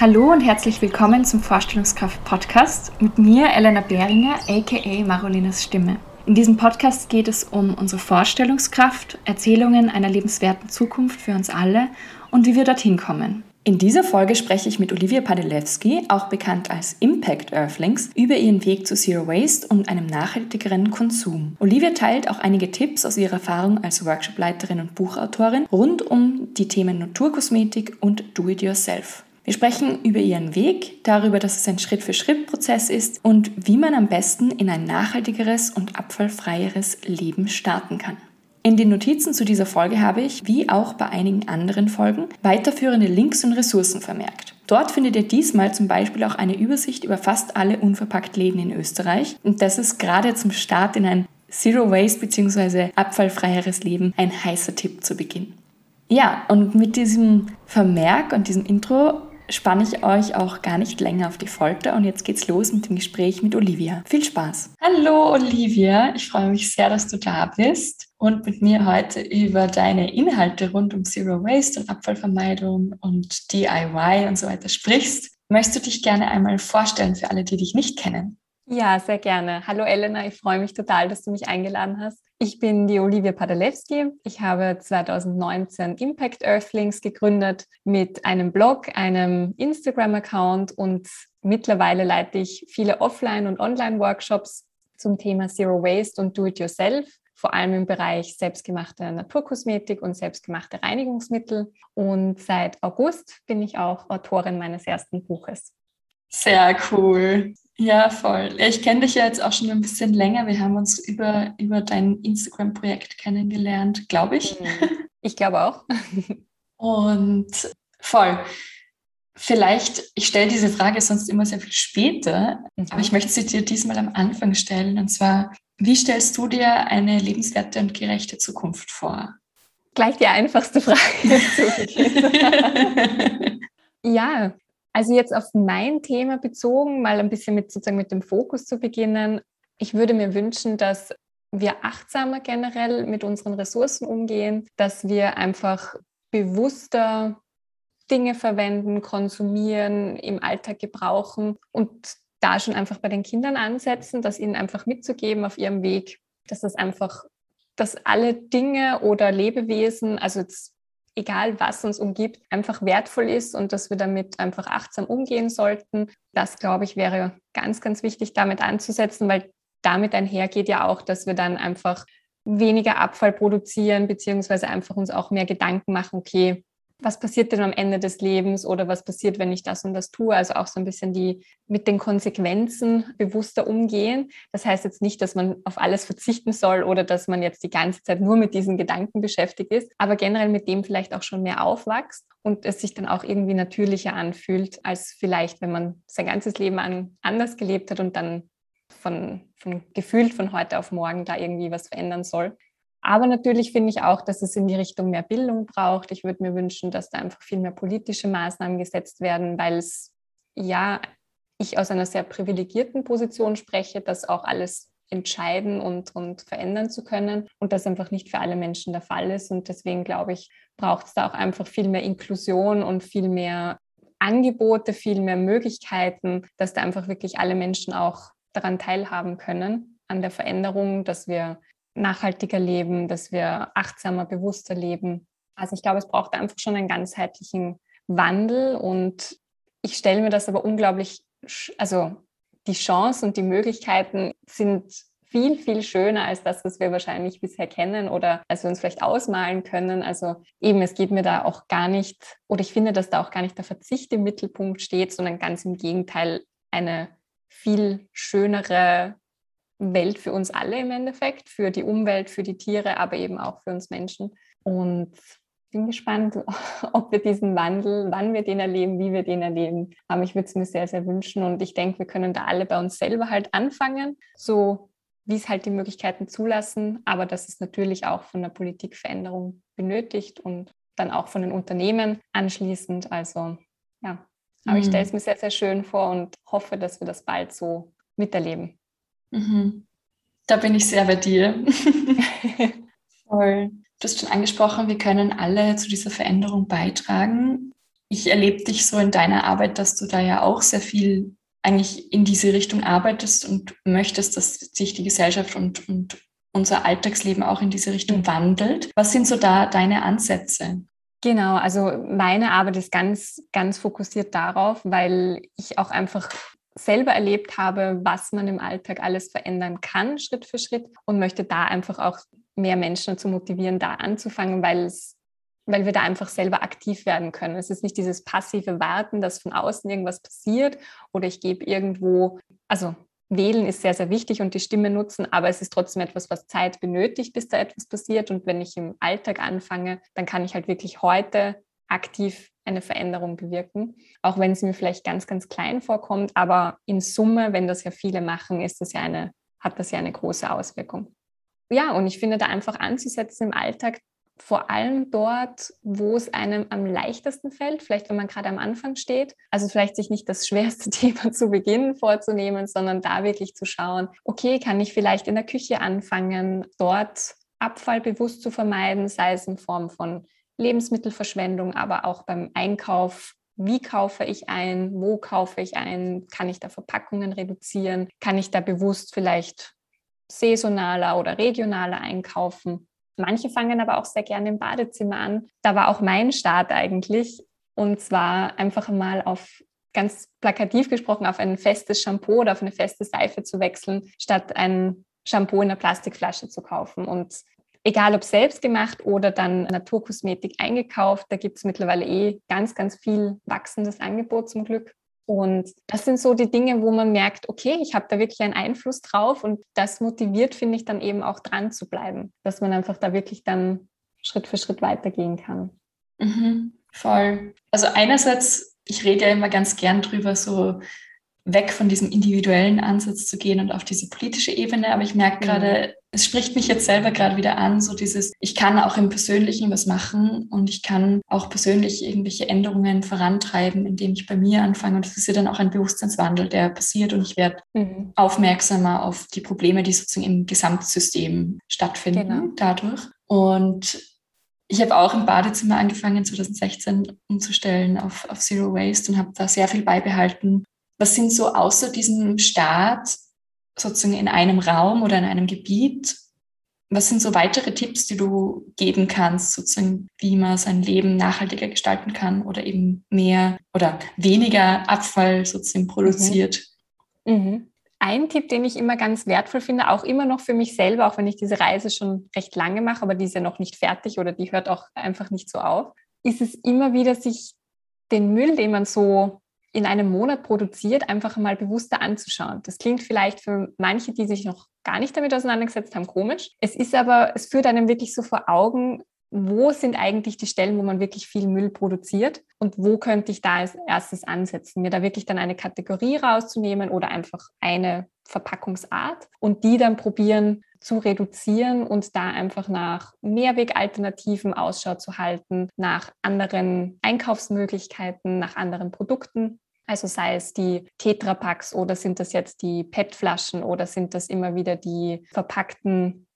Hallo und herzlich willkommen zum Vorstellungskraft Podcast mit mir, Elena Behringer, aka Marolinas Stimme. In diesem Podcast geht es um unsere Vorstellungskraft, Erzählungen einer lebenswerten Zukunft für uns alle und wie wir dorthin kommen. In dieser Folge spreche ich mit Olivia Padelewski, auch bekannt als Impact Earthlings, über ihren Weg zu Zero Waste und einem nachhaltigeren Konsum. Olivia teilt auch einige Tipps aus ihrer Erfahrung als Workshopleiterin und Buchautorin rund um die Themen Naturkosmetik und Do-it-yourself. Wir sprechen über ihren Weg, darüber, dass es ein Schritt-für-Schritt-Prozess ist und wie man am besten in ein nachhaltigeres und abfallfreieres Leben starten kann. In den Notizen zu dieser Folge habe ich, wie auch bei einigen anderen Folgen, weiterführende Links und Ressourcen vermerkt. Dort findet ihr diesmal zum Beispiel auch eine Übersicht über fast alle unverpackt Läden in Österreich und das ist gerade zum Start in ein Zero Waste bzw. abfallfreieres Leben ein heißer Tipp zu Beginn. Ja, und mit diesem Vermerk und diesem Intro spanne ich euch auch gar nicht länger auf die Folter und jetzt geht's los mit dem Gespräch mit Olivia. Viel Spaß. Hallo Olivia, ich freue mich sehr, dass du da bist und mit mir heute über deine Inhalte rund um Zero Waste und Abfallvermeidung und DIY und so weiter sprichst. Möchtest du dich gerne einmal vorstellen für alle, die dich nicht kennen? Ja, sehr gerne. Hallo Elena, ich freue mich total, dass du mich eingeladen hast. Ich bin die Olivia Padalewski. Ich habe 2019 Impact Earthlings gegründet mit einem Blog, einem Instagram-Account und mittlerweile leite ich viele Offline- und Online-Workshops zum Thema Zero Waste und Do-it-yourself, vor allem im Bereich selbstgemachte Naturkosmetik und selbstgemachte Reinigungsmittel. Und seit August bin ich auch Autorin meines ersten Buches. Sehr cool. Ja, voll. Ich kenne dich ja jetzt auch schon ein bisschen länger. Wir haben uns über, über dein Instagram-Projekt kennengelernt, glaube ich. Mhm. Ich glaube auch. Und voll. Vielleicht, ich stelle diese Frage sonst immer sehr viel später, mhm. aber ich möchte sie dir diesmal am Anfang stellen. Und zwar, wie stellst du dir eine lebenswerte und gerechte Zukunft vor? Gleich die einfachste Frage. ja, also jetzt auf mein Thema bezogen, mal ein bisschen mit sozusagen mit dem Fokus zu beginnen. Ich würde mir wünschen, dass wir achtsamer generell mit unseren Ressourcen umgehen, dass wir einfach bewusster Dinge verwenden, konsumieren, im Alltag gebrauchen und da schon einfach bei den Kindern ansetzen, das ihnen einfach mitzugeben auf ihrem Weg, dass das einfach, dass alle Dinge oder Lebewesen, also jetzt egal was uns umgibt, einfach wertvoll ist und dass wir damit einfach achtsam umgehen sollten. Das, glaube ich, wäre ganz, ganz wichtig, damit anzusetzen, weil damit einhergeht ja auch, dass wir dann einfach weniger Abfall produzieren, beziehungsweise einfach uns auch mehr Gedanken machen, okay, was passiert denn am Ende des Lebens oder was passiert, wenn ich das und das tue. Also auch so ein bisschen die mit den Konsequenzen bewusster umgehen. Das heißt jetzt nicht, dass man auf alles verzichten soll oder dass man jetzt die ganze Zeit nur mit diesen Gedanken beschäftigt ist, aber generell mit dem vielleicht auch schon mehr aufwächst und es sich dann auch irgendwie natürlicher anfühlt, als vielleicht, wenn man sein ganzes Leben an, anders gelebt hat und dann von, von gefühlt von heute auf morgen da irgendwie was verändern soll. Aber natürlich finde ich auch, dass es in die Richtung mehr Bildung braucht. Ich würde mir wünschen, dass da einfach viel mehr politische Maßnahmen gesetzt werden, weil es ja, ich aus einer sehr privilegierten Position spreche, das auch alles entscheiden und, und verändern zu können und das einfach nicht für alle Menschen der Fall ist. Und deswegen glaube ich, braucht es da auch einfach viel mehr Inklusion und viel mehr Angebote, viel mehr Möglichkeiten, dass da einfach wirklich alle Menschen auch daran teilhaben können, an der Veränderung, dass wir nachhaltiger leben, dass wir achtsamer, bewusster leben. Also ich glaube, es braucht einfach schon einen ganzheitlichen Wandel und ich stelle mir das aber unglaublich, also die Chancen und die Möglichkeiten sind viel, viel schöner als das, was wir wahrscheinlich bisher kennen oder als wir uns vielleicht ausmalen können. Also eben, es geht mir da auch gar nicht, oder ich finde, dass da auch gar nicht der Verzicht im Mittelpunkt steht, sondern ganz im Gegenteil eine viel schönere, Welt für uns alle im Endeffekt, für die Umwelt, für die Tiere, aber eben auch für uns Menschen. Und bin gespannt, ob wir diesen Wandel, wann wir den erleben, wie wir den erleben. Aber ich würde es mir sehr, sehr wünschen. Und ich denke, wir können da alle bei uns selber halt anfangen, so wie es halt die Möglichkeiten zulassen. Aber dass es natürlich auch von der Politik Veränderung benötigt und dann auch von den Unternehmen anschließend. Also ja, aber mhm. ich stelle es mir sehr, sehr schön vor und hoffe, dass wir das bald so miterleben. Mhm. Da bin ich sehr bei dir. Voll. Du hast schon angesprochen, wir können alle zu dieser Veränderung beitragen. Ich erlebe dich so in deiner Arbeit, dass du da ja auch sehr viel eigentlich in diese Richtung arbeitest und möchtest, dass sich die Gesellschaft und, und unser Alltagsleben auch in diese Richtung wandelt. Was sind so da deine Ansätze? Genau, also meine Arbeit ist ganz, ganz fokussiert darauf, weil ich auch einfach selber erlebt habe, was man im Alltag alles verändern kann, Schritt für Schritt und möchte da einfach auch mehr Menschen zu motivieren, da anzufangen, weil es weil wir da einfach selber aktiv werden können. Es ist nicht dieses passive Warten, dass von außen irgendwas passiert oder ich gebe irgendwo, also wählen ist sehr, sehr wichtig und die Stimme nutzen, aber es ist trotzdem etwas, was Zeit benötigt, bis da etwas passiert. Und wenn ich im Alltag anfange, dann kann ich halt wirklich heute aktiv eine Veränderung bewirken, auch wenn es mir vielleicht ganz, ganz klein vorkommt. Aber in Summe, wenn das ja viele machen, ist das ja eine, hat das ja eine große Auswirkung. Ja, und ich finde da einfach anzusetzen im Alltag, vor allem dort, wo es einem am leichtesten fällt, vielleicht wenn man gerade am Anfang steht. Also vielleicht sich nicht das schwerste Thema zu Beginn vorzunehmen, sondern da wirklich zu schauen, okay, kann ich vielleicht in der Küche anfangen, dort Abfall bewusst zu vermeiden, sei es in Form von Lebensmittelverschwendung, aber auch beim Einkauf. Wie kaufe ich ein? Wo kaufe ich ein? Kann ich da Verpackungen reduzieren? Kann ich da bewusst vielleicht saisonaler oder regionaler einkaufen? Manche fangen aber auch sehr gerne im Badezimmer an. Da war auch mein Start eigentlich. Und zwar einfach mal auf ganz plakativ gesprochen auf ein festes Shampoo oder auf eine feste Seife zu wechseln, statt ein Shampoo in einer Plastikflasche zu kaufen. Und egal ob selbst gemacht oder dann Naturkosmetik eingekauft, da gibt es mittlerweile eh ganz, ganz viel wachsendes Angebot zum Glück. Und das sind so die Dinge, wo man merkt, okay, ich habe da wirklich einen Einfluss drauf und das motiviert, finde ich, dann eben auch dran zu bleiben, dass man einfach da wirklich dann Schritt für Schritt weitergehen kann. Mhm, voll. Also einerseits, ich rede ja immer ganz gern drüber, so weg von diesem individuellen Ansatz zu gehen und auf diese politische Ebene. Aber ich merke mhm. gerade, es spricht mich jetzt selber gerade wieder an, so dieses, ich kann auch im Persönlichen was machen und ich kann auch persönlich irgendwelche Änderungen vorantreiben, indem ich bei mir anfange. Und das ist ja dann auch ein Bewusstseinswandel, der passiert und ich werde mhm. aufmerksamer auf die Probleme, die sozusagen im Gesamtsystem stattfinden genau. dadurch. Und ich habe auch im Badezimmer angefangen, 2016 umzustellen auf, auf Zero Waste und habe da sehr viel beibehalten was sind so außer diesem Start sozusagen in einem Raum oder in einem Gebiet, was sind so weitere Tipps, die du geben kannst, sozusagen, wie man sein Leben nachhaltiger gestalten kann oder eben mehr oder weniger Abfall sozusagen produziert? Mhm. Mhm. Ein Tipp, den ich immer ganz wertvoll finde, auch immer noch für mich selber, auch wenn ich diese Reise schon recht lange mache, aber die ist ja noch nicht fertig oder die hört auch einfach nicht so auf, ist es immer wieder, sich den Müll, den man so in einem Monat produziert, einfach mal bewusster anzuschauen. Das klingt vielleicht für manche, die sich noch gar nicht damit auseinandergesetzt haben, komisch. Es ist aber, es führt einem wirklich so vor Augen, wo sind eigentlich die Stellen, wo man wirklich viel Müll produziert und wo könnte ich da als erstes ansetzen, mir da wirklich dann eine Kategorie rauszunehmen oder einfach eine Verpackungsart und die dann probieren zu reduzieren und da einfach nach Mehrwegalternativen Ausschau zu halten, nach anderen Einkaufsmöglichkeiten, nach anderen Produkten. Also sei es die Tetrapacks oder sind das jetzt die PET-Flaschen oder sind das immer wieder die verpackten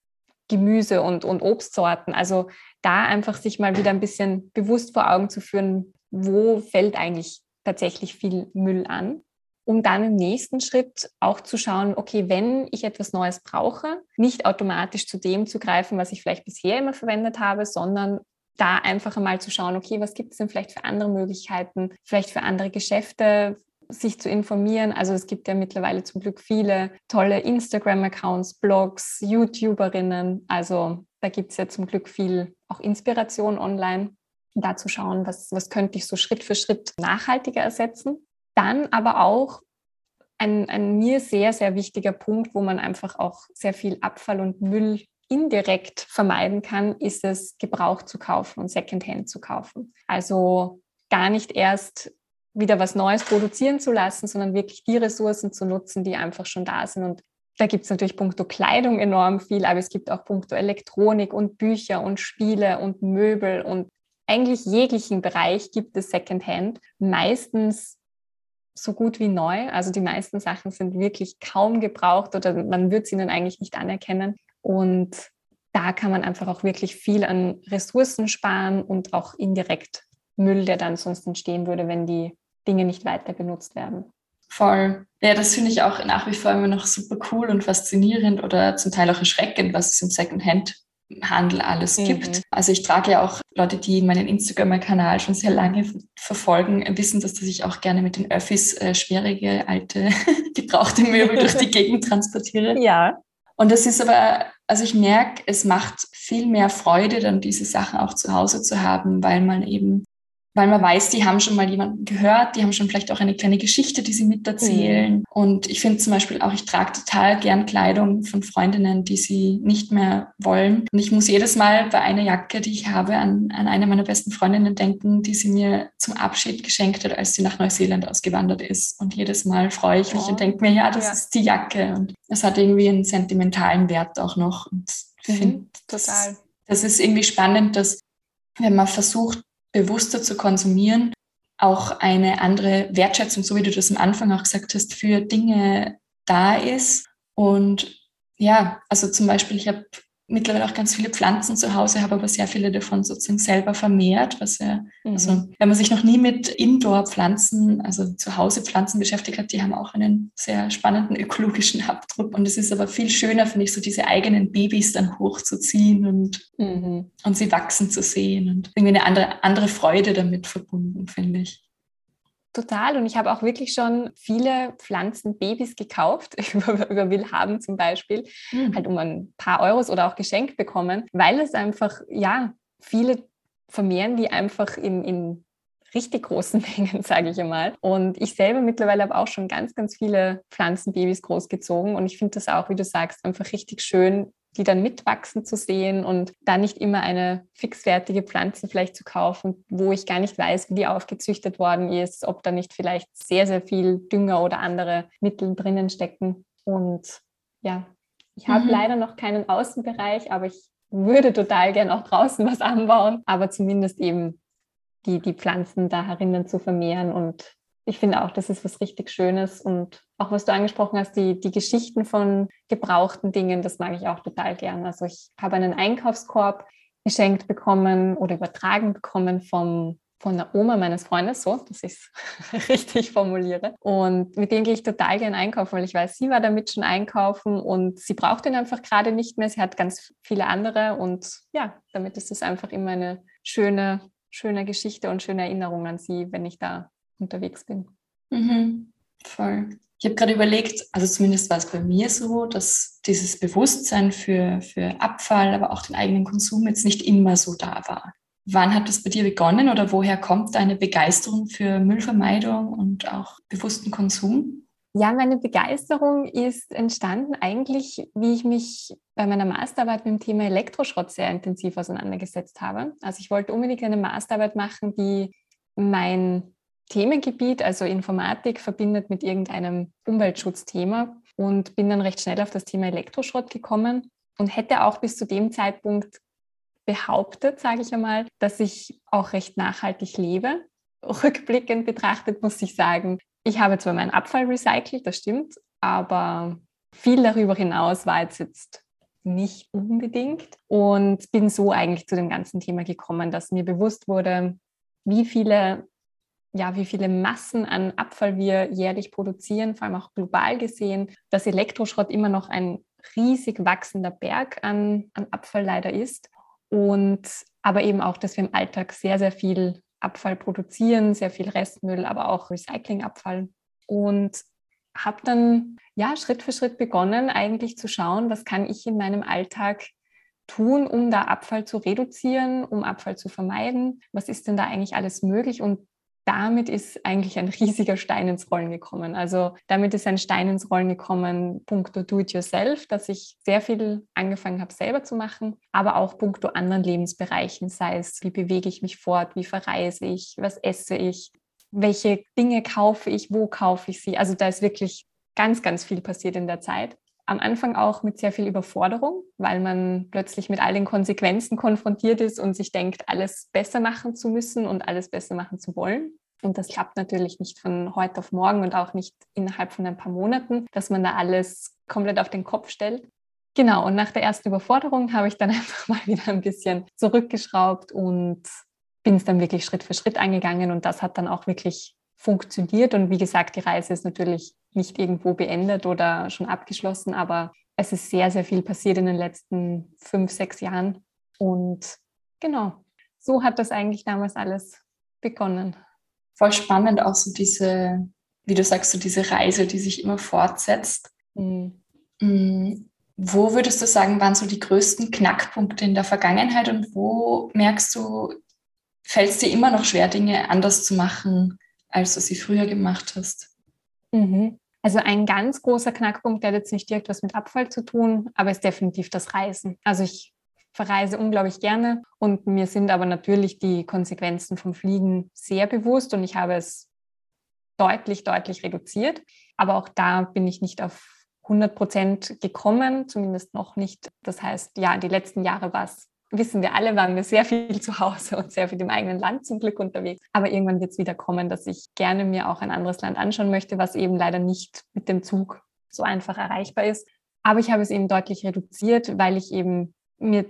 Gemüse und, und Obstsorten. Also da einfach sich mal wieder ein bisschen bewusst vor Augen zu führen, wo fällt eigentlich tatsächlich viel Müll an um dann im nächsten Schritt auch zu schauen, okay, wenn ich etwas Neues brauche, nicht automatisch zu dem zu greifen, was ich vielleicht bisher immer verwendet habe, sondern da einfach einmal zu schauen, okay, was gibt es denn vielleicht für andere Möglichkeiten, vielleicht für andere Geschäfte, sich zu informieren. Also es gibt ja mittlerweile zum Glück viele tolle Instagram-Accounts, Blogs, YouTuberinnen. Also da gibt es ja zum Glück viel auch Inspiration online. Da zu schauen, was, was könnte ich so Schritt für Schritt nachhaltiger ersetzen. Dann aber auch ein, ein mir sehr, sehr wichtiger Punkt, wo man einfach auch sehr viel Abfall und Müll indirekt vermeiden kann, ist es, Gebrauch zu kaufen und Secondhand zu kaufen. Also gar nicht erst wieder was Neues produzieren zu lassen, sondern wirklich die Ressourcen zu nutzen, die einfach schon da sind. Und da gibt es natürlich punkto Kleidung enorm viel, aber es gibt auch punkto Elektronik und Bücher und Spiele und Möbel und eigentlich jeglichen Bereich gibt es Secondhand. Meistens so gut wie neu. Also die meisten Sachen sind wirklich kaum gebraucht oder man wird sie ihnen eigentlich nicht anerkennen. Und da kann man einfach auch wirklich viel an Ressourcen sparen und auch indirekt Müll, der dann sonst entstehen würde, wenn die Dinge nicht weiter benutzt werden. Voll. Ja, das finde ich auch nach wie vor immer noch super cool und faszinierend oder zum Teil auch erschreckend, was es im Secondhand Handel alles mhm. gibt. Also ich trage ja auch Leute, die meinen Instagram-Kanal schon sehr lange verfolgen, wissen, dass ich auch gerne mit den Öffis äh, schwierige, alte, gebrauchte Möbel durch die Gegend transportiere. Ja. Und das ist aber, also ich merke, es macht viel mehr Freude, dann diese Sachen auch zu Hause zu haben, weil man eben weil man weiß, die haben schon mal jemanden gehört, die haben schon vielleicht auch eine kleine Geschichte, die sie miterzählen. Mhm. Und ich finde zum Beispiel auch, ich trage total gern Kleidung von Freundinnen, die sie nicht mehr wollen. Und ich muss jedes Mal bei einer Jacke, die ich habe, an, an eine meiner besten Freundinnen denken, die sie mir zum Abschied geschenkt hat, als sie nach Neuseeland ausgewandert ist. Und jedes Mal freue ich mich oh. und denke mir, ja, das ja. ist die Jacke. Und es hat irgendwie einen sentimentalen Wert auch noch. Und ich mhm. finde, total. Das, das ist irgendwie spannend, dass wenn man versucht, bewusster zu konsumieren, auch eine andere Wertschätzung, so wie du das am Anfang auch gesagt hast, für Dinge da ist. Und ja, also zum Beispiel, ich habe mittlerweile auch ganz viele Pflanzen zu Hause, habe aber sehr viele davon sozusagen selber vermehrt, was ja, mhm. also wenn man sich noch nie mit Indoor-Pflanzen, also zu Hause Pflanzen beschäftigt hat, die haben auch einen sehr spannenden ökologischen Abdruck. Und es ist aber viel schöner, finde ich, so diese eigenen Babys dann hochzuziehen und, mhm. und sie wachsen zu sehen und irgendwie eine andere, andere Freude damit verbunden, finde ich. Total. Und ich habe auch wirklich schon viele Pflanzenbabys gekauft, über, über Willhaben zum Beispiel, mhm. halt um ein paar Euros oder auch geschenkt bekommen, weil es einfach, ja, viele vermehren die einfach in, in richtig großen Mengen, sage ich einmal. Und ich selber mittlerweile habe auch schon ganz, ganz viele Pflanzenbabys großgezogen. Und ich finde das auch, wie du sagst, einfach richtig schön, die dann mitwachsen zu sehen und da nicht immer eine fixfertige Pflanze vielleicht zu kaufen, wo ich gar nicht weiß, wie die aufgezüchtet worden ist, ob da nicht vielleicht sehr, sehr viel Dünger oder andere Mittel drinnen stecken. Und ja, ich habe mhm. leider noch keinen Außenbereich, aber ich würde total gern auch draußen was anbauen, aber zumindest eben die, die Pflanzen da herinnen zu vermehren und ich finde auch, das ist was richtig Schönes und auch was du angesprochen hast, die, die Geschichten von gebrauchten Dingen, das mag ich auch total gern. Also ich habe einen Einkaufskorb geschenkt bekommen oder übertragen bekommen vom, von der Oma meines Freundes, so, dass ich es richtig formuliere. Und mit dem gehe ich total gern einkaufen, weil ich weiß, sie war damit schon einkaufen und sie braucht ihn einfach gerade nicht mehr. Sie hat ganz viele andere und ja, damit ist es einfach immer eine schöne, schöne Geschichte und schöne Erinnerung an sie, wenn ich da unterwegs bin. Mhm. Voll. Ich habe gerade überlegt, also zumindest war es bei mir so, dass dieses Bewusstsein für, für Abfall, aber auch den eigenen Konsum jetzt nicht immer so da war. Wann hat das bei dir begonnen oder woher kommt deine Begeisterung für Müllvermeidung und auch bewussten Konsum? Ja, meine Begeisterung ist entstanden eigentlich, wie ich mich bei meiner Masterarbeit mit dem Thema Elektroschrott sehr intensiv auseinandergesetzt habe. Also ich wollte unbedingt eine Masterarbeit machen, die mein Themengebiet, also Informatik, verbindet mit irgendeinem Umweltschutzthema und bin dann recht schnell auf das Thema Elektroschrott gekommen und hätte auch bis zu dem Zeitpunkt behauptet, sage ich einmal, dass ich auch recht nachhaltig lebe. Rückblickend betrachtet muss ich sagen, ich habe zwar meinen Abfall recycelt, das stimmt, aber viel darüber hinaus war jetzt, jetzt nicht unbedingt und bin so eigentlich zu dem ganzen Thema gekommen, dass mir bewusst wurde, wie viele ja, wie viele Massen an Abfall wir jährlich produzieren, vor allem auch global gesehen, dass Elektroschrott immer noch ein riesig wachsender Berg an, an Abfall leider ist. Und aber eben auch, dass wir im Alltag sehr, sehr viel Abfall produzieren, sehr viel Restmüll, aber auch Recyclingabfall. Und habe dann ja Schritt für Schritt begonnen, eigentlich zu schauen, was kann ich in meinem Alltag tun, um da Abfall zu reduzieren, um Abfall zu vermeiden? Was ist denn da eigentlich alles möglich? Und damit ist eigentlich ein riesiger Stein ins Rollen gekommen. Also damit ist ein Stein ins Rollen gekommen, puncto Do-it-yourself, dass ich sehr viel angefangen habe selber zu machen, aber auch puncto anderen Lebensbereichen, sei es, wie bewege ich mich fort, wie verreise ich, was esse ich, welche Dinge kaufe ich, wo kaufe ich sie. Also da ist wirklich ganz, ganz viel passiert in der Zeit am Anfang auch mit sehr viel Überforderung, weil man plötzlich mit all den Konsequenzen konfrontiert ist und sich denkt, alles besser machen zu müssen und alles besser machen zu wollen. Und das klappt natürlich nicht von heute auf morgen und auch nicht innerhalb von ein paar Monaten, dass man da alles komplett auf den Kopf stellt. Genau, und nach der ersten Überforderung habe ich dann einfach mal wieder ein bisschen zurückgeschraubt und bin es dann wirklich Schritt für Schritt angegangen und das hat dann auch wirklich funktioniert. Und wie gesagt, die Reise ist natürlich nicht irgendwo beendet oder schon abgeschlossen, aber es ist sehr, sehr viel passiert in den letzten fünf, sechs Jahren. Und genau, so hat das eigentlich damals alles begonnen. Voll spannend auch so diese, wie du sagst, so diese Reise, die sich immer fortsetzt. Mhm. Mhm. Wo würdest du sagen, waren so die größten Knackpunkte in der Vergangenheit und wo merkst du, fällt es dir immer noch schwer, Dinge anders zu machen, als du sie früher gemacht hast? Mhm. Also ein ganz großer Knackpunkt, der hat jetzt nicht direkt was mit Abfall zu tun, aber ist definitiv das Reisen. Also ich verreise unglaublich gerne und mir sind aber natürlich die Konsequenzen vom Fliegen sehr bewusst und ich habe es deutlich, deutlich reduziert. Aber auch da bin ich nicht auf 100 Prozent gekommen, zumindest noch nicht. Das heißt, ja, die letzten Jahre war es, wissen wir alle, waren wir sehr viel zu Hause und sehr viel im eigenen Land zum Glück unterwegs. Aber irgendwann wird es wieder kommen, dass ich gerne mir auch ein anderes Land anschauen möchte, was eben leider nicht mit dem Zug so einfach erreichbar ist. Aber ich habe es eben deutlich reduziert, weil ich eben mir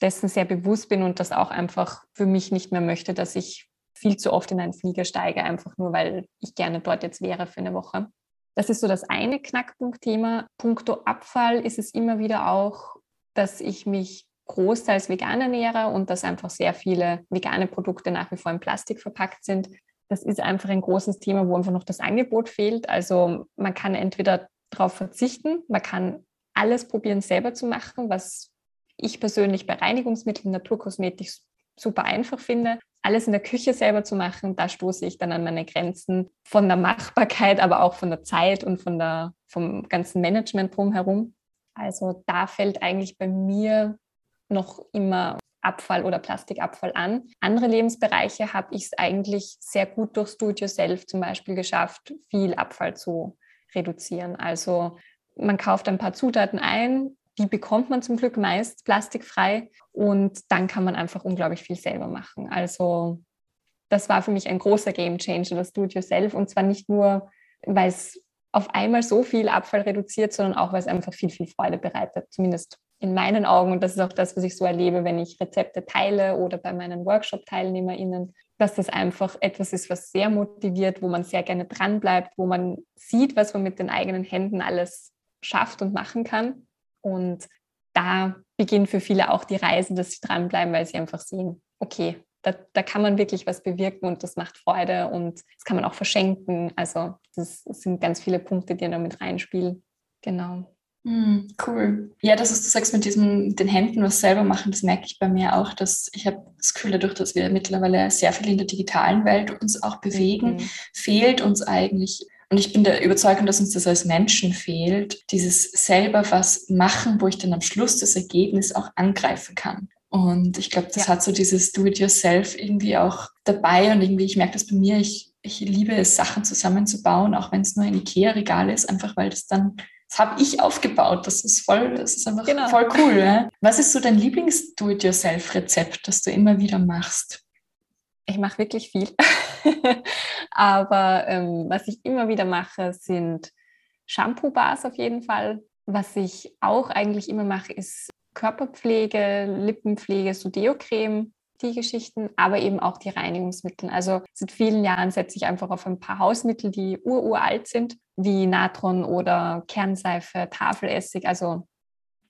dessen sehr bewusst bin und das auch einfach für mich nicht mehr möchte, dass ich viel zu oft in einen Flieger steige, einfach nur weil ich gerne dort jetzt wäre für eine Woche. Das ist so das eine Knackpunktthema. Punkto Abfall ist es immer wieder auch, dass ich mich großteils vegan ernähre und dass einfach sehr viele vegane Produkte nach wie vor in Plastik verpackt sind. Das ist einfach ein großes Thema, wo einfach noch das Angebot fehlt. Also man kann entweder darauf verzichten, man kann alles probieren selber zu machen, was ich persönlich bei Reinigungsmitteln, Naturkosmetik super einfach finde alles in der Küche selber zu machen, da stoße ich dann an meine Grenzen von der Machbarkeit, aber auch von der Zeit und von der, vom ganzen Management drumherum. Also da fällt eigentlich bei mir noch immer Abfall oder Plastikabfall an. Andere Lebensbereiche habe ich es eigentlich sehr gut durch Studio Self zum Beispiel geschafft, viel Abfall zu reduzieren. Also man kauft ein paar Zutaten ein, die bekommt man zum Glück meist plastikfrei und dann kann man einfach unglaublich viel selber machen. Also das war für mich ein großer Game Changer, das Do-it-yourself und zwar nicht nur, weil es auf einmal so viel Abfall reduziert, sondern auch, weil es einfach viel, viel Freude bereitet, zumindest in meinen Augen. Und das ist auch das, was ich so erlebe, wenn ich Rezepte teile oder bei meinen Workshop-TeilnehmerInnen, dass das einfach etwas ist, was sehr motiviert, wo man sehr gerne dranbleibt, wo man sieht, was man mit den eigenen Händen alles schafft und machen kann. Und da beginnt für viele auch die Reise, dass sie dranbleiben, weil sie einfach sehen, okay, da, da kann man wirklich was bewirken und das macht Freude und das kann man auch verschenken. Also das, das sind ganz viele Punkte, die da mit reinspielen. Genau. Mm, cool. Ja, das ist, du sagst mit diesem, den Händen was selber machen, das merke ich bei mir auch, dass ich habe das Gefühl, dadurch, dass wir mittlerweile sehr viel in der digitalen Welt uns auch bewegen, mhm. fehlt uns eigentlich und ich bin der Überzeugung, dass uns das als Menschen fehlt, dieses selber was machen, wo ich dann am Schluss das Ergebnis auch angreifen kann. Und ich glaube, das ja. hat so dieses Do-it-yourself irgendwie auch dabei. Und irgendwie, ich merke das bei mir, ich, ich liebe es, Sachen zusammenzubauen, auch wenn es nur ein Ikea-Regal ist, einfach weil das dann, das habe ich aufgebaut. Das ist voll, das ist einfach genau. voll cool. Ja? Was ist so dein Lieblings-Do-it-yourself-Rezept, das du immer wieder machst? Ich mache wirklich viel. Aber ähm, was ich immer wieder mache, sind Shampoo-Bars auf jeden Fall. Was ich auch eigentlich immer mache, ist Körperpflege, Lippenpflege, so Deo-Creme, die Geschichten, aber eben auch die Reinigungsmittel. Also seit vielen Jahren setze ich einfach auf ein paar Hausmittel, die ururalt sind, wie Natron oder Kernseife, Tafelessig, also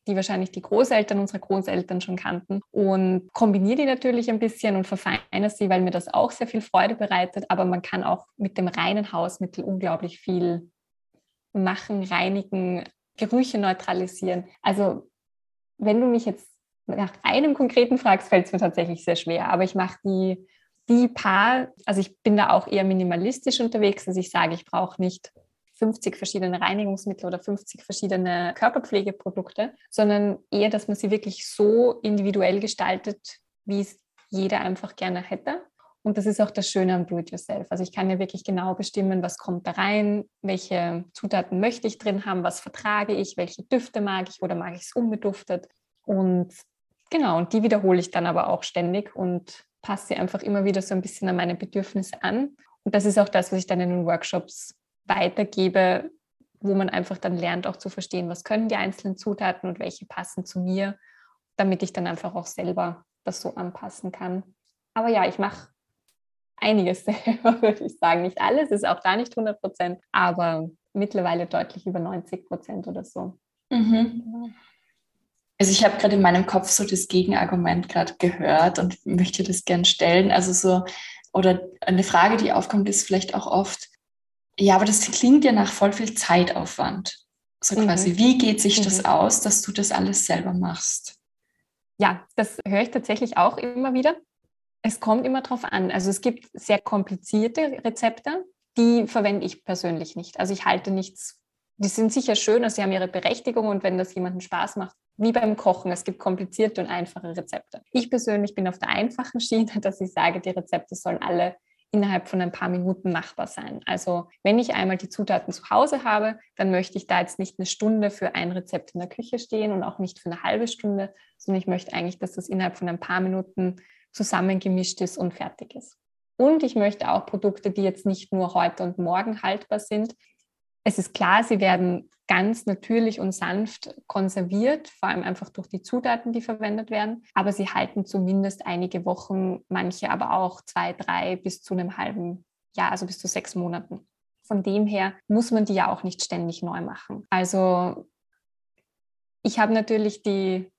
die wahrscheinlich die Großeltern unserer Großeltern schon kannten und kombiniere die natürlich ein bisschen und verfeine sie, weil mir das auch sehr viel Freude bereitet. Aber man kann auch mit dem reinen Hausmittel unglaublich viel machen, reinigen, Gerüche neutralisieren. Also wenn du mich jetzt nach einem konkreten fragst, fällt es mir tatsächlich sehr schwer. Aber ich mache die, die paar, also ich bin da auch eher minimalistisch unterwegs, dass ich sage, ich brauche nicht 50 verschiedene Reinigungsmittel oder 50 verschiedene Körperpflegeprodukte, sondern eher, dass man sie wirklich so individuell gestaltet, wie es jeder einfach gerne hätte. Und das ist auch das Schöne am Do-it-yourself. Also ich kann ja wirklich genau bestimmen, was kommt da rein, welche Zutaten möchte ich drin haben, was vertrage ich, welche Düfte mag ich oder mag ich es unbeduftet. Und genau, und die wiederhole ich dann aber auch ständig und passe sie einfach immer wieder so ein bisschen an meine Bedürfnisse an. Und das ist auch das, was ich dann in den Workshops weitergebe, wo man einfach dann lernt, auch zu verstehen, was können die einzelnen Zutaten und welche passen zu mir, damit ich dann einfach auch selber das so anpassen kann. Aber ja, ich mache einiges selber, würde ich sagen. Nicht alles, ist auch da nicht 100 Prozent, aber mittlerweile deutlich über 90 Prozent oder so. Mhm. Also ich habe gerade in meinem Kopf so das Gegenargument gerade gehört und möchte das gern stellen. Also so, oder eine Frage, die aufkommt, ist vielleicht auch oft, ja, aber das klingt ja nach voll viel Zeitaufwand. So mhm. quasi, wie geht sich mhm. das aus, dass du das alles selber machst? Ja, das höre ich tatsächlich auch immer wieder. Es kommt immer drauf an. Also es gibt sehr komplizierte Rezepte, die verwende ich persönlich nicht. Also ich halte nichts, die sind sicher schön, also sie haben ihre Berechtigung und wenn das jemandem Spaß macht, wie beim Kochen, es gibt komplizierte und einfache Rezepte. Ich persönlich bin auf der einfachen Schiene, dass ich sage, die Rezepte sollen alle innerhalb von ein paar Minuten machbar sein. Also wenn ich einmal die Zutaten zu Hause habe, dann möchte ich da jetzt nicht eine Stunde für ein Rezept in der Küche stehen und auch nicht für eine halbe Stunde, sondern ich möchte eigentlich, dass das innerhalb von ein paar Minuten zusammengemischt ist und fertig ist. Und ich möchte auch Produkte, die jetzt nicht nur heute und morgen haltbar sind. Es ist klar, sie werden ganz natürlich und sanft konserviert, vor allem einfach durch die Zutaten, die verwendet werden. Aber sie halten zumindest einige Wochen, manche aber auch zwei, drei bis zu einem halben Jahr, also bis zu sechs Monaten. Von dem her muss man die ja auch nicht ständig neu machen. Also ich habe natürlich die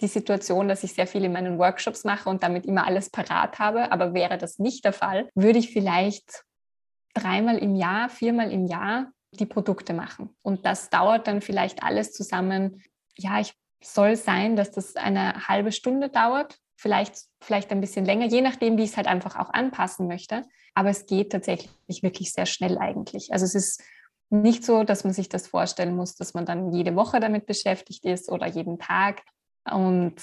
die Situation, dass ich sehr viel in meinen Workshops mache und damit immer alles parat habe. Aber wäre das nicht der Fall, würde ich vielleicht dreimal im Jahr, viermal im Jahr die Produkte machen. Und das dauert dann vielleicht alles zusammen. Ja, ich soll sein, dass das eine halbe Stunde dauert, vielleicht, vielleicht ein bisschen länger, je nachdem, wie ich es halt einfach auch anpassen möchte. Aber es geht tatsächlich wirklich sehr schnell eigentlich. Also es ist nicht so, dass man sich das vorstellen muss, dass man dann jede Woche damit beschäftigt ist oder jeden Tag. Und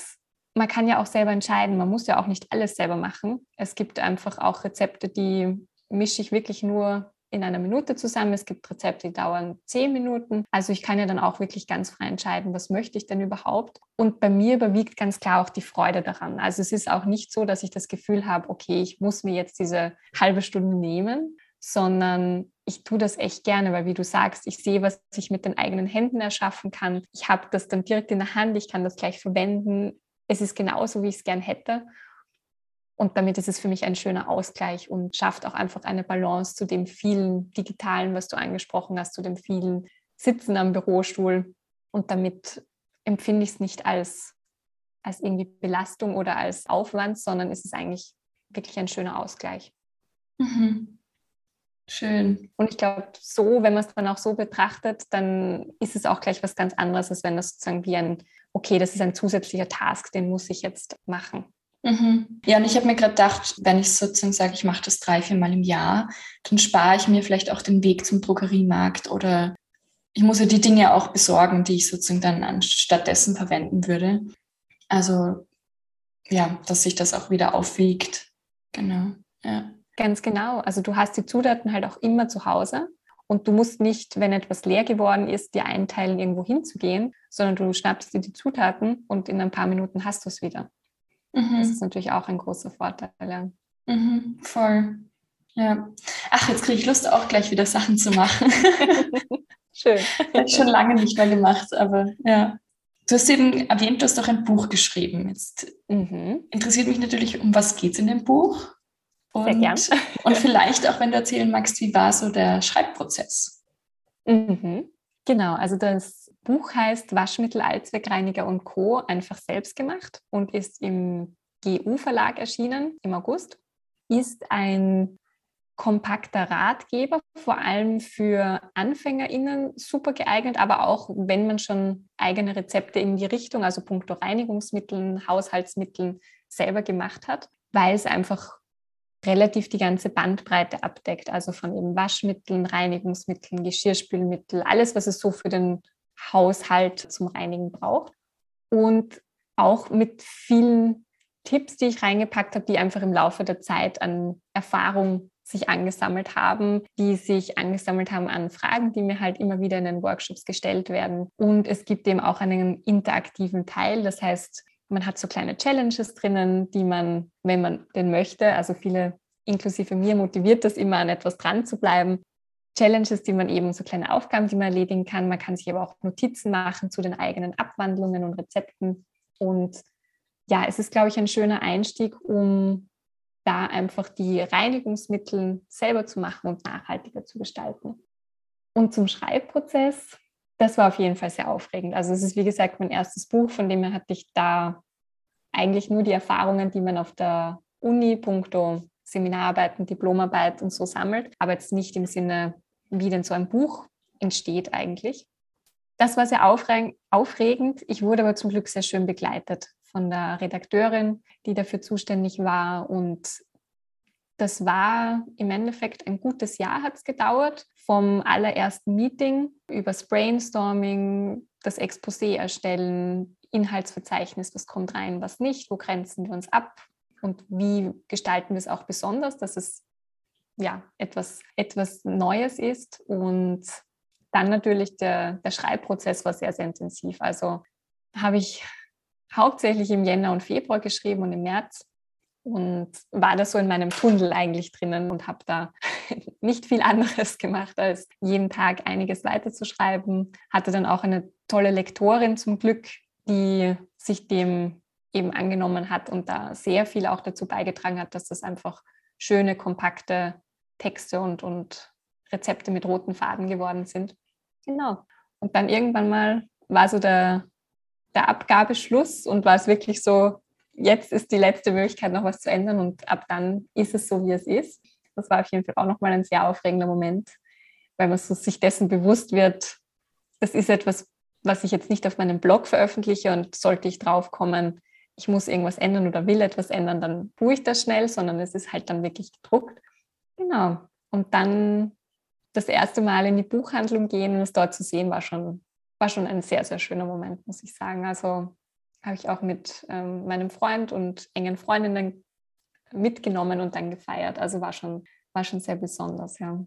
man kann ja auch selber entscheiden, man muss ja auch nicht alles selber machen. Es gibt einfach auch Rezepte, die mische ich wirklich nur in einer Minute zusammen. Es gibt Rezepte, die dauern zehn Minuten. Also ich kann ja dann auch wirklich ganz frei entscheiden, was möchte ich denn überhaupt. Und bei mir überwiegt ganz klar auch die Freude daran. Also es ist auch nicht so, dass ich das Gefühl habe, okay, ich muss mir jetzt diese halbe Stunde nehmen, sondern ich tue das echt gerne, weil wie du sagst, ich sehe, was ich mit den eigenen Händen erschaffen kann. Ich habe das dann direkt in der Hand, ich kann das gleich verwenden. Es ist genauso, wie ich es gern hätte. Und damit ist es für mich ein schöner Ausgleich und schafft auch einfach eine Balance zu dem vielen Digitalen, was du angesprochen hast, zu dem vielen Sitzen am Bürostuhl. Und damit empfinde ich es nicht als, als irgendwie Belastung oder als Aufwand, sondern es ist eigentlich wirklich ein schöner Ausgleich. Mhm. Schön. Und ich glaube, so, wenn man es dann auch so betrachtet, dann ist es auch gleich was ganz anderes, als wenn das sozusagen wie ein, okay, das ist ein zusätzlicher Task, den muss ich jetzt machen. Mhm. Ja, und ich habe mir gerade gedacht, wenn ich sozusagen sage, ich mache das drei, vier Mal im Jahr, dann spare ich mir vielleicht auch den Weg zum Drogeriemarkt oder ich muss ja die Dinge auch besorgen, die ich sozusagen dann stattdessen verwenden würde. Also ja, dass sich das auch wieder aufwiegt. Genau. Ja. Ganz genau. Also du hast die Zutaten halt auch immer zu Hause und du musst nicht, wenn etwas leer geworden ist, dir einteilen, irgendwo hinzugehen, sondern du schnappst dir die Zutaten und in ein paar Minuten hast du es wieder. Mhm. Das ist natürlich auch ein großer Vorteil. Ja. Mhm, voll. Ja. Ach, jetzt kriege ich Lust, auch gleich wieder Sachen zu machen. Schön. Hätte ich schon lange nicht mehr gemacht, aber ja. Du hast eben erwähnt, du hast auch ein Buch geschrieben. Jetzt mhm. interessiert mich natürlich, um was geht es in dem Buch? Und, Sehr gern. und vielleicht auch, wenn du erzählen magst, wie war so der Schreibprozess? Mhm. Genau, also das Buch heißt Waschmittel, Allzweckreiniger und Co. einfach selbst gemacht und ist im GU-Verlag erschienen im August. Ist ein kompakter Ratgeber, vor allem für AnfängerInnen super geeignet, aber auch wenn man schon eigene Rezepte in die Richtung, also puncto Reinigungsmitteln, Haushaltsmitteln selber gemacht hat, weil es einfach relativ die ganze Bandbreite abdeckt, also von eben Waschmitteln, Reinigungsmitteln, Geschirrspülmittel, alles, was es so für den Haushalt zum Reinigen braucht. Und auch mit vielen Tipps, die ich reingepackt habe, die einfach im Laufe der Zeit an Erfahrung sich angesammelt haben, die sich angesammelt haben an Fragen, die mir halt immer wieder in den Workshops gestellt werden. Und es gibt eben auch einen interaktiven Teil. Das heißt, man hat so kleine Challenges drinnen, die man, wenn man denn möchte, also viele inklusive mir motiviert das immer an etwas dran zu bleiben. Challenges, die man eben so kleine Aufgaben, die man erledigen kann. Man kann sich aber auch Notizen machen zu den eigenen Abwandlungen und Rezepten. Und ja, es ist, glaube ich, ein schöner Einstieg, um da einfach die Reinigungsmittel selber zu machen und nachhaltiger zu gestalten. Und zum Schreibprozess, das war auf jeden Fall sehr aufregend. Also es ist wie gesagt mein erstes Buch, von dem her hatte ich da eigentlich nur die Erfahrungen, die man auf der Uni, punkto Seminararbeiten, Diplomarbeit und so sammelt, aber jetzt nicht im Sinne, wie denn so ein Buch entsteht eigentlich. Das war sehr aufregend. Ich wurde aber zum Glück sehr schön begleitet von der Redakteurin, die dafür zuständig war. Und das war im Endeffekt ein gutes Jahr hat es gedauert. Vom allerersten Meeting über das Brainstorming, das Exposé erstellen, Inhaltsverzeichnis, was kommt rein, was nicht, wo grenzen wir uns ab und wie gestalten wir es auch besonders, dass es ja etwas, etwas Neues ist. Und dann natürlich der, der Schreibprozess war sehr, sehr intensiv. Also habe ich hauptsächlich im Jänner und Februar geschrieben und im März und war da so in meinem Tunnel eigentlich drinnen und habe da nicht viel anderes gemacht, als jeden Tag einiges weiterzuschreiben. Hatte dann auch eine tolle Lektorin zum Glück, die sich dem eben angenommen hat und da sehr viel auch dazu beigetragen hat, dass das einfach schöne, kompakte Texte und, und Rezepte mit roten Faden geworden sind. Genau. Und dann irgendwann mal war so der, der Abgabeschluss und war es wirklich so, jetzt ist die letzte Möglichkeit, noch was zu ändern und ab dann ist es so, wie es ist. Das war auf jeden Fall auch nochmal ein sehr aufregender Moment, weil man so sich dessen bewusst wird, das ist etwas, was ich jetzt nicht auf meinem Blog veröffentliche und sollte ich drauf kommen, ich muss irgendwas ändern oder will etwas ändern, dann tue ich das schnell, sondern es ist halt dann wirklich gedruckt. Genau. Und dann das erste Mal in die Buchhandlung gehen und es dort zu sehen, war schon, war schon ein sehr, sehr schöner Moment, muss ich sagen. Also habe ich auch mit ähm, meinem Freund und engen Freundinnen mitgenommen und dann gefeiert. Also war schon, war schon sehr besonders, ja.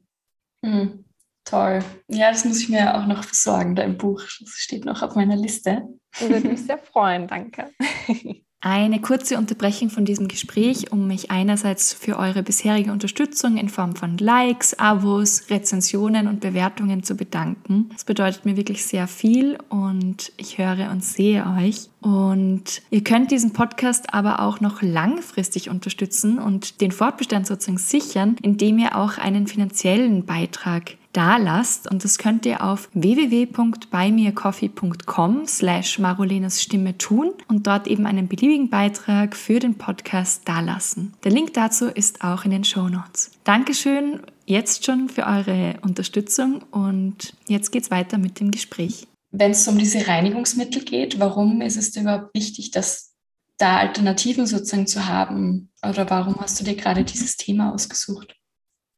Mhm. Toll. Ja, das muss ich mir auch noch besorgen, dein Buch. Das steht noch auf meiner Liste. Ich würde mich sehr freuen, danke. Eine kurze Unterbrechung von diesem Gespräch, um mich einerseits für eure bisherige Unterstützung in Form von Likes, Abos, Rezensionen und Bewertungen zu bedanken. Das bedeutet mir wirklich sehr viel und ich höre und sehe euch. Und ihr könnt diesen Podcast aber auch noch langfristig unterstützen und den Fortbestand sozusagen sichern, indem ihr auch einen finanziellen Beitrag da lasst. Und das könnt ihr auf www.buymeacoffee.com slash Marolenas Stimme tun und dort eben einen beliebigen Beitrag für den Podcast dalassen. Der Link dazu ist auch in den Show Notes. Dankeschön jetzt schon für eure Unterstützung und jetzt geht's weiter mit dem Gespräch. Wenn es um diese Reinigungsmittel geht, warum ist es überhaupt wichtig, dass da Alternativen sozusagen zu haben? Oder warum hast du dir gerade dieses Thema ausgesucht?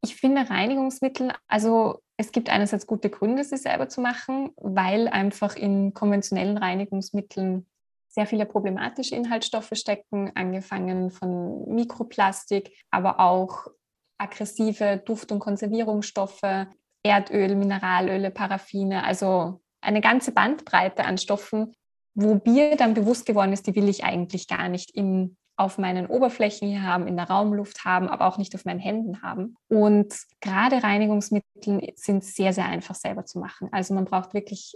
Ich finde Reinigungsmittel, also es gibt einerseits gute Gründe, sie selber zu machen, weil einfach in konventionellen Reinigungsmitteln sehr viele problematische Inhaltsstoffe stecken, angefangen von Mikroplastik, aber auch aggressive Duft- und Konservierungsstoffe, Erdöl, Mineralöle, Paraffine, also eine ganze Bandbreite an Stoffen, wo Bier dann bewusst geworden ist, die will ich eigentlich gar nicht im auf meinen Oberflächen hier haben, in der Raumluft haben, aber auch nicht auf meinen Händen haben. Und gerade Reinigungsmittel sind sehr, sehr einfach selber zu machen. Also man braucht wirklich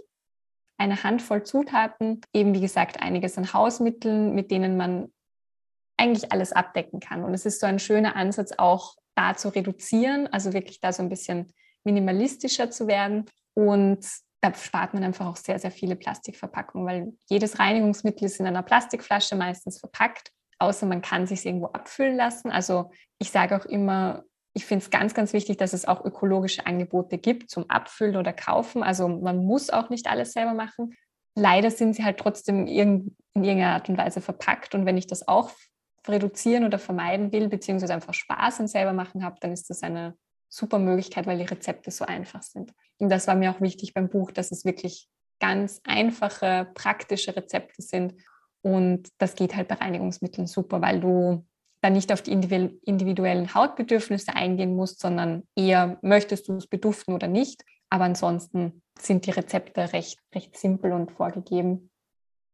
eine Handvoll Zutaten, eben wie gesagt einiges an Hausmitteln, mit denen man eigentlich alles abdecken kann. Und es ist so ein schöner Ansatz auch da zu reduzieren, also wirklich da so ein bisschen minimalistischer zu werden. Und da spart man einfach auch sehr, sehr viele Plastikverpackungen, weil jedes Reinigungsmittel ist in einer Plastikflasche meistens verpackt außer man kann sich irgendwo abfüllen lassen. Also ich sage auch immer, ich finde es ganz, ganz wichtig, dass es auch ökologische Angebote gibt zum Abfüllen oder Kaufen. Also man muss auch nicht alles selber machen. Leider sind sie halt trotzdem in irgendeiner Art und Weise verpackt. Und wenn ich das auch reduzieren oder vermeiden will, beziehungsweise einfach Spaß im selber machen habe, dann ist das eine super Möglichkeit, weil die Rezepte so einfach sind. Und das war mir auch wichtig beim Buch, dass es wirklich ganz einfache, praktische Rezepte sind und das geht halt bei Reinigungsmitteln super, weil du dann nicht auf die individuellen Hautbedürfnisse eingehen musst, sondern eher möchtest du es beduften oder nicht. Aber ansonsten sind die Rezepte recht, recht simpel und vorgegeben.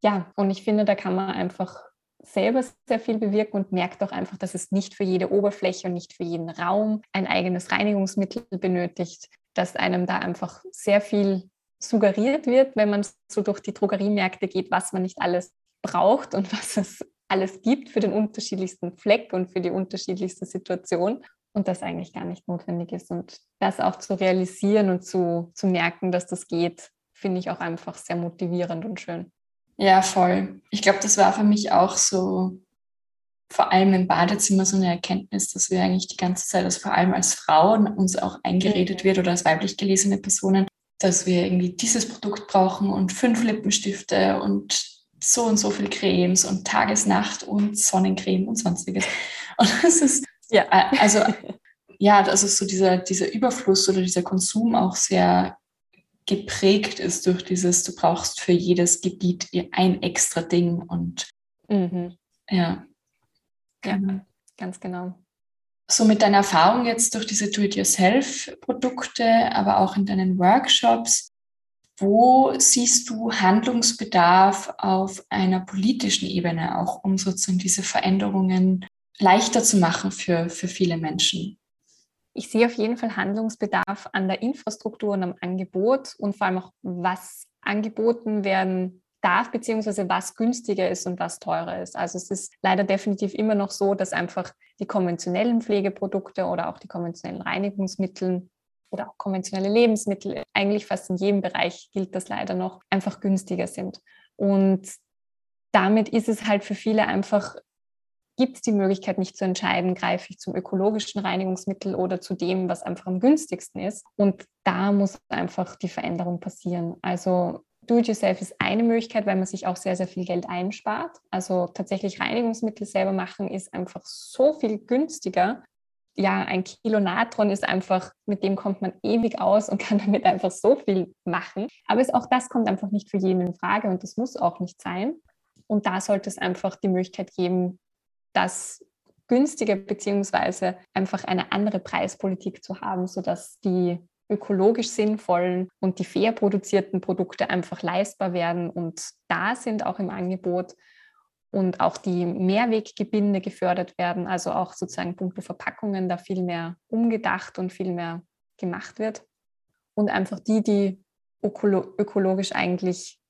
Ja, und ich finde, da kann man einfach selber sehr viel bewirken und merkt auch einfach, dass es nicht für jede Oberfläche und nicht für jeden Raum ein eigenes Reinigungsmittel benötigt, dass einem da einfach sehr viel suggeriert wird, wenn man so durch die Drogeriemärkte geht, was man nicht alles braucht und was es alles gibt für den unterschiedlichsten Fleck und für die unterschiedlichste Situation und das eigentlich gar nicht notwendig ist. Und das auch zu realisieren und zu, zu merken, dass das geht, finde ich auch einfach sehr motivierend und schön. Ja, voll. Ich glaube, das war für mich auch so, vor allem im Badezimmer, so eine Erkenntnis, dass wir eigentlich die ganze Zeit, also vor allem als Frauen, uns auch eingeredet mhm. wird oder als weiblich gelesene Personen, dass wir irgendwie dieses Produkt brauchen und fünf Lippenstifte und so und so viel Cremes und Tagesnacht und Sonnencreme und sonstiges. Und das ist, ja, also, ja, das ist so dieser, dieser Überfluss oder dieser Konsum auch sehr geprägt ist durch dieses, du brauchst für jedes Gebiet ein extra Ding und mhm. ja. Ja, genau. ganz genau. So mit deiner Erfahrung jetzt durch diese Do-it-yourself-Produkte, aber auch in deinen Workshops, wo siehst du Handlungsbedarf auf einer politischen Ebene, auch um sozusagen diese Veränderungen leichter zu machen für, für viele Menschen? Ich sehe auf jeden Fall Handlungsbedarf an der Infrastruktur und am Angebot und vor allem auch, was angeboten werden darf, beziehungsweise was günstiger ist und was teurer ist. Also es ist leider definitiv immer noch so, dass einfach die konventionellen Pflegeprodukte oder auch die konventionellen Reinigungsmittel oder auch konventionelle Lebensmittel, eigentlich fast in jedem Bereich gilt das leider noch, einfach günstiger sind. Und damit ist es halt für viele einfach gibt es die Möglichkeit, nicht zu entscheiden, greife ich zum ökologischen Reinigungsmittel oder zu dem, was einfach am günstigsten ist. Und da muss einfach die Veränderung passieren. Also Do-it-yourself ist eine Möglichkeit, weil man sich auch sehr, sehr viel Geld einspart. Also tatsächlich Reinigungsmittel selber machen ist einfach so viel günstiger. Ja, ein Kilo Natron ist einfach, mit dem kommt man ewig aus und kann damit einfach so viel machen. Aber es, auch das kommt einfach nicht für jeden in Frage und das muss auch nicht sein. Und da sollte es einfach die Möglichkeit geben, das günstiger beziehungsweise einfach eine andere Preispolitik zu haben, sodass die ökologisch sinnvollen und die fair produzierten Produkte einfach leistbar werden und da sind auch im Angebot und auch die Mehrweggebinde gefördert werden, also auch sozusagen punkto Verpackungen da viel mehr umgedacht und viel mehr gemacht wird und einfach die, die ökolo ökologisch eigentlich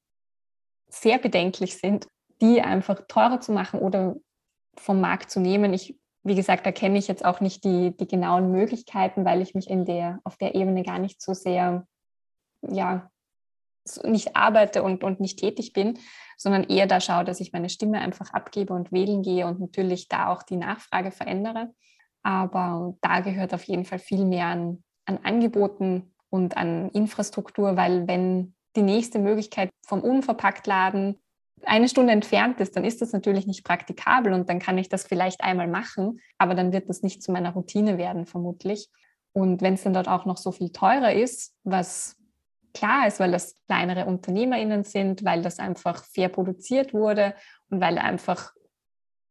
sehr bedenklich sind, die einfach teurer zu machen oder vom Markt zu nehmen. Ich, wie gesagt, da kenne ich jetzt auch nicht die, die genauen Möglichkeiten, weil ich mich in der, auf der Ebene gar nicht so sehr, ja, nicht arbeite und, und nicht tätig bin, sondern eher da schaue, dass ich meine Stimme einfach abgebe und wählen gehe und natürlich da auch die Nachfrage verändere. Aber da gehört auf jeden Fall viel mehr an, an Angeboten und an Infrastruktur, weil wenn die nächste Möglichkeit vom Unverpacktladen eine Stunde entfernt ist, dann ist das natürlich nicht praktikabel und dann kann ich das vielleicht einmal machen, aber dann wird das nicht zu meiner Routine werden, vermutlich. Und wenn es dann dort auch noch so viel teurer ist, was klar ist, weil das kleinere UnternehmerInnen sind, weil das einfach fair produziert wurde und weil einfach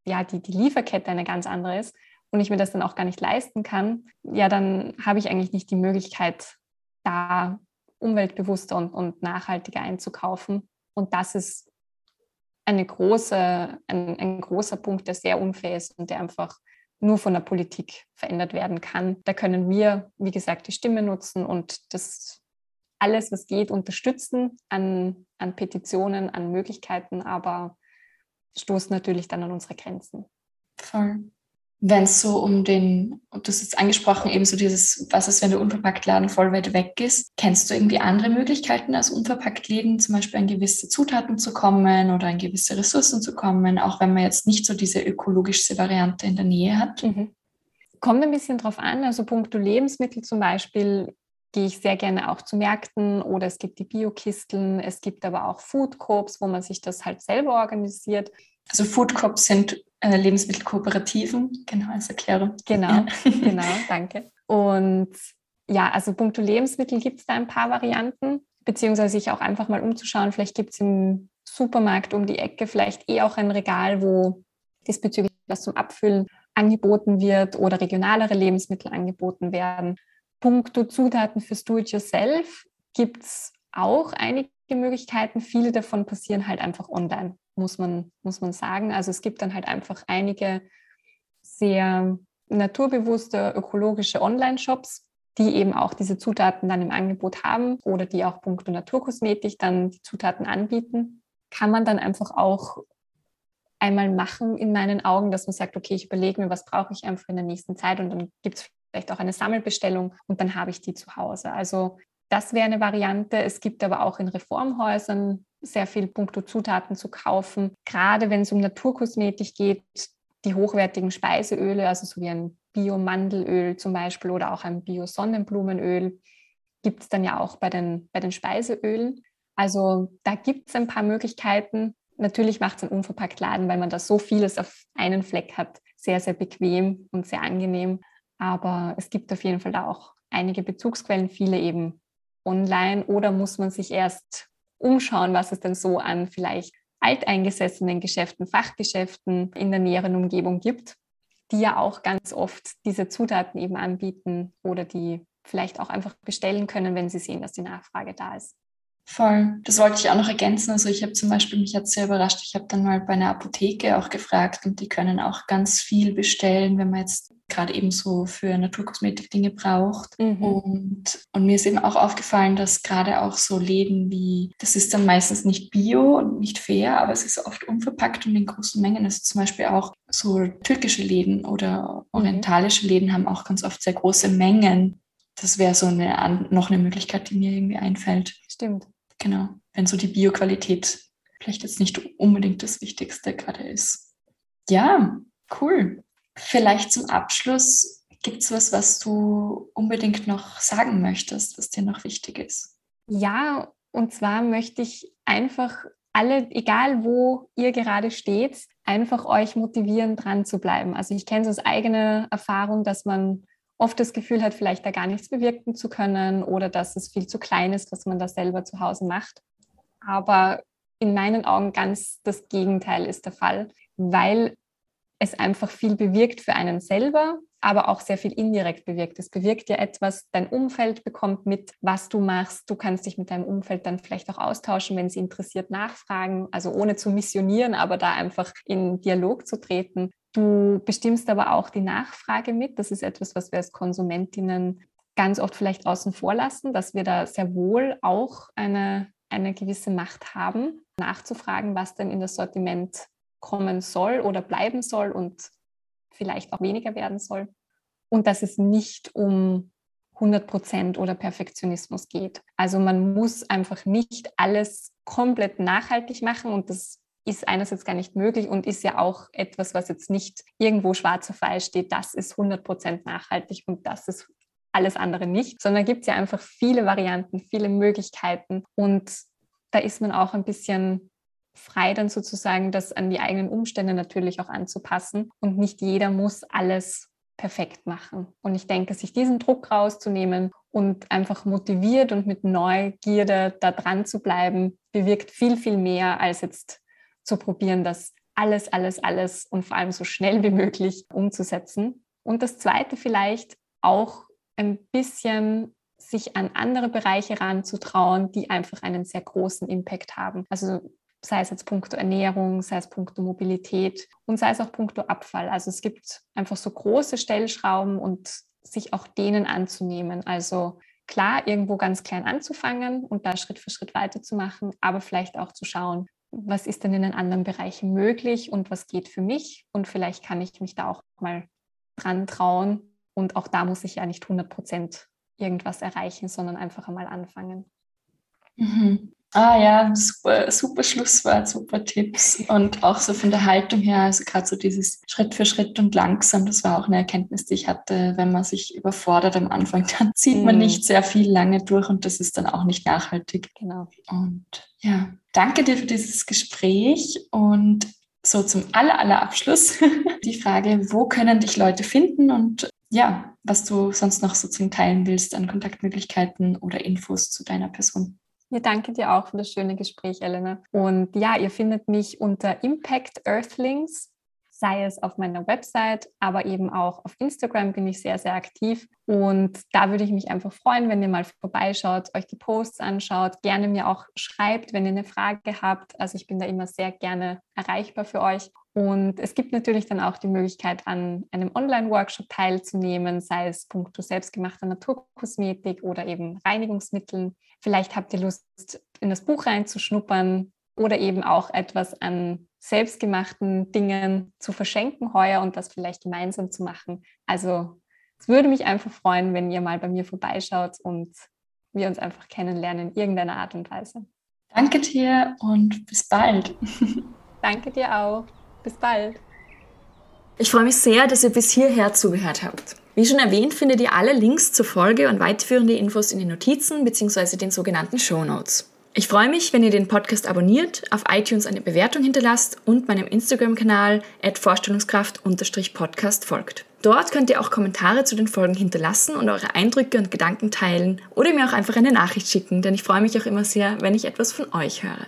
ja, die, die Lieferkette eine ganz andere ist und ich mir das dann auch gar nicht leisten kann, ja, dann habe ich eigentlich nicht die Möglichkeit, da umweltbewusster und, und nachhaltiger einzukaufen. Und das ist eine große, ein, ein großer Punkt, der sehr unfair ist und der einfach nur von der Politik verändert werden kann. Da können wir, wie gesagt, die Stimme nutzen und das alles, was geht, unterstützen an, an Petitionen, an Möglichkeiten, aber stoßen natürlich dann an unsere Grenzen. Voll wenn es so um den, und du hast jetzt angesprochen, eben so dieses, was ist, wenn der Unverpacktladen voll weit weg ist? Kennst du irgendwie andere Möglichkeiten als Unverpacktläden, zum Beispiel an gewisse Zutaten zu kommen oder an gewisse Ressourcen zu kommen, auch wenn man jetzt nicht so diese ökologischste Variante in der Nähe hat? Mhm. Kommt ein bisschen drauf an, also punkto Lebensmittel zum Beispiel gehe ich sehr gerne auch zu Märkten oder es gibt die Biokisteln, es gibt aber auch Food Corps, wo man sich das halt selber organisiert. Also Food Corps sind äh, Lebensmittelkooperativen, genau als Erklärung. Genau, ja. genau, danke. Und ja, also punkto Lebensmittel gibt es da ein paar Varianten, beziehungsweise sich auch einfach mal umzuschauen. Vielleicht gibt es im Supermarkt um die Ecke vielleicht eh auch ein Regal, wo diesbezüglich was zum Abfüllen angeboten wird oder regionalere Lebensmittel angeboten werden. Punkto Zutaten fürs Do-it-yourself gibt es auch einige Möglichkeiten. Viele davon passieren halt einfach online muss man, muss man sagen. Also es gibt dann halt einfach einige sehr naturbewusste ökologische Online-Shops, die eben auch diese Zutaten dann im Angebot haben oder die auch punkto Naturkosmetik dann die Zutaten anbieten, kann man dann einfach auch einmal machen in meinen Augen, dass man sagt, okay, ich überlege mir, was brauche ich einfach in der nächsten Zeit und dann gibt es vielleicht auch eine Sammelbestellung und dann habe ich die zu Hause. Also das wäre eine Variante. Es gibt aber auch in Reformhäusern sehr viel Punkto Zutaten zu kaufen. Gerade wenn es um Naturkosmetik geht, die hochwertigen Speiseöle, also so wie ein Bio-Mandelöl zum Beispiel oder auch ein Bio-Sonnenblumenöl, gibt es dann ja auch bei den, bei den Speiseölen. Also da gibt es ein paar Möglichkeiten. Natürlich macht es ein unverpackt Laden, weil man da so vieles auf einen Fleck hat, sehr, sehr bequem und sehr angenehm. Aber es gibt auf jeden Fall da auch einige Bezugsquellen, viele eben online oder muss man sich erst umschauen, was es denn so an vielleicht alteingesessenen Geschäften, Fachgeschäften in der näheren Umgebung gibt, die ja auch ganz oft diese Zutaten eben anbieten oder die vielleicht auch einfach bestellen können, wenn sie sehen, dass die Nachfrage da ist. Voll. Das wollte ich auch noch ergänzen. Also ich habe zum Beispiel, mich hat sehr überrascht, ich habe dann mal bei einer Apotheke auch gefragt und die können auch ganz viel bestellen, wenn man jetzt gerade eben so für Naturkosmetik Dinge braucht. Mhm. Und, und mir ist eben auch aufgefallen, dass gerade auch so Läden wie, das ist dann meistens nicht bio und nicht fair, aber es ist oft unverpackt und in großen Mengen. Also zum Beispiel auch so türkische Läden oder mhm. orientalische Läden haben auch ganz oft sehr große Mengen. Das wäre so eine, noch eine Möglichkeit, die mir irgendwie einfällt. Stimmt. Genau. Wenn so die Bioqualität vielleicht jetzt nicht unbedingt das Wichtigste gerade ist. Ja, cool. Vielleicht zum Abschluss, gibt es was, was du unbedingt noch sagen möchtest, was dir noch wichtig ist? Ja, und zwar möchte ich einfach alle, egal wo ihr gerade steht, einfach euch motivieren, dran zu bleiben. Also ich kenne es aus eigener Erfahrung, dass man oft das Gefühl hat, vielleicht da gar nichts bewirken zu können oder dass es viel zu klein ist, was man da selber zu Hause macht. Aber in meinen Augen ganz das Gegenteil ist der Fall, weil es einfach viel bewirkt für einen selber, aber auch sehr viel indirekt bewirkt. Es bewirkt ja etwas, dein Umfeld bekommt mit, was du machst. Du kannst dich mit deinem Umfeld dann vielleicht auch austauschen, wenn sie interessiert nachfragen, also ohne zu missionieren, aber da einfach in Dialog zu treten. Du bestimmst aber auch die Nachfrage mit. Das ist etwas, was wir als Konsumentinnen ganz oft vielleicht außen vor lassen, dass wir da sehr wohl auch eine, eine gewisse Macht haben, nachzufragen, was denn in das Sortiment kommen soll oder bleiben soll und vielleicht auch weniger werden soll. Und dass es nicht um 100 Prozent oder Perfektionismus geht. Also man muss einfach nicht alles komplett nachhaltig machen und das ist einerseits gar nicht möglich und ist ja auch etwas, was jetzt nicht irgendwo schwarz auf weiß steht, das ist 100 Prozent nachhaltig und das ist alles andere nicht, sondern gibt es ja einfach viele Varianten, viele Möglichkeiten und da ist man auch ein bisschen frei dann sozusagen das an die eigenen Umstände natürlich auch anzupassen. Und nicht jeder muss alles perfekt machen. Und ich denke, sich diesen Druck rauszunehmen und einfach motiviert und mit Neugierde da dran zu bleiben, bewirkt viel, viel mehr, als jetzt zu probieren, das alles, alles, alles und vor allem so schnell wie möglich umzusetzen. Und das Zweite vielleicht auch ein bisschen sich an andere Bereiche ranzutrauen, die einfach einen sehr großen Impact haben. Also sei es jetzt puncto Ernährung, sei es puncto Mobilität und sei es auch puncto Abfall. Also es gibt einfach so große Stellschrauben und sich auch denen anzunehmen. Also klar, irgendwo ganz klein anzufangen und da Schritt für Schritt weiterzumachen, aber vielleicht auch zu schauen, was ist denn in den anderen Bereichen möglich und was geht für mich und vielleicht kann ich mich da auch mal dran trauen und auch da muss ich ja nicht 100 Prozent irgendwas erreichen, sondern einfach einmal anfangen. Mhm. Ah ja, super, super Schlusswort, super Tipps. Und auch so von der Haltung her, also gerade so dieses Schritt für Schritt und langsam, das war auch eine Erkenntnis, die ich hatte, wenn man sich überfordert am Anfang, dann zieht man mhm. nicht sehr viel lange durch und das ist dann auch nicht nachhaltig. Genau. Und ja, danke dir für dieses Gespräch und so zum aller, aller Abschluss die Frage, wo können dich Leute finden und ja, was du sonst noch so zum Teilen willst an Kontaktmöglichkeiten oder Infos zu deiner Person. Ja, danke dir auch für das schöne Gespräch, Elena. Und ja, ihr findet mich unter Impact Earthlings, sei es auf meiner Website, aber eben auch auf Instagram bin ich sehr, sehr aktiv. Und da würde ich mich einfach freuen, wenn ihr mal vorbeischaut, euch die Posts anschaut, gerne mir auch schreibt, wenn ihr eine Frage habt. Also ich bin da immer sehr gerne erreichbar für euch. Und es gibt natürlich dann auch die Möglichkeit, an einem Online-Workshop teilzunehmen, sei es punkto selbstgemachter Naturkosmetik oder eben Reinigungsmitteln. Vielleicht habt ihr Lust, in das Buch reinzuschnuppern oder eben auch etwas an selbstgemachten Dingen zu verschenken heuer und das vielleicht gemeinsam zu machen. Also es würde mich einfach freuen, wenn ihr mal bei mir vorbeischaut und wir uns einfach kennenlernen in irgendeiner Art und Weise. Danke dir und bis bald. Danke dir auch. Bis bald. Ich freue mich sehr, dass ihr bis hierher zugehört habt. Wie schon erwähnt, findet ihr alle Links zur Folge und weiterführende Infos in den Notizen bzw. den sogenannten Show Notes. Ich freue mich, wenn ihr den Podcast abonniert, auf iTunes eine Bewertung hinterlasst und meinem Instagram-Kanal vorstellungskraft-podcast folgt. Dort könnt ihr auch Kommentare zu den Folgen hinterlassen und eure Eindrücke und Gedanken teilen oder mir auch einfach eine Nachricht schicken, denn ich freue mich auch immer sehr, wenn ich etwas von euch höre.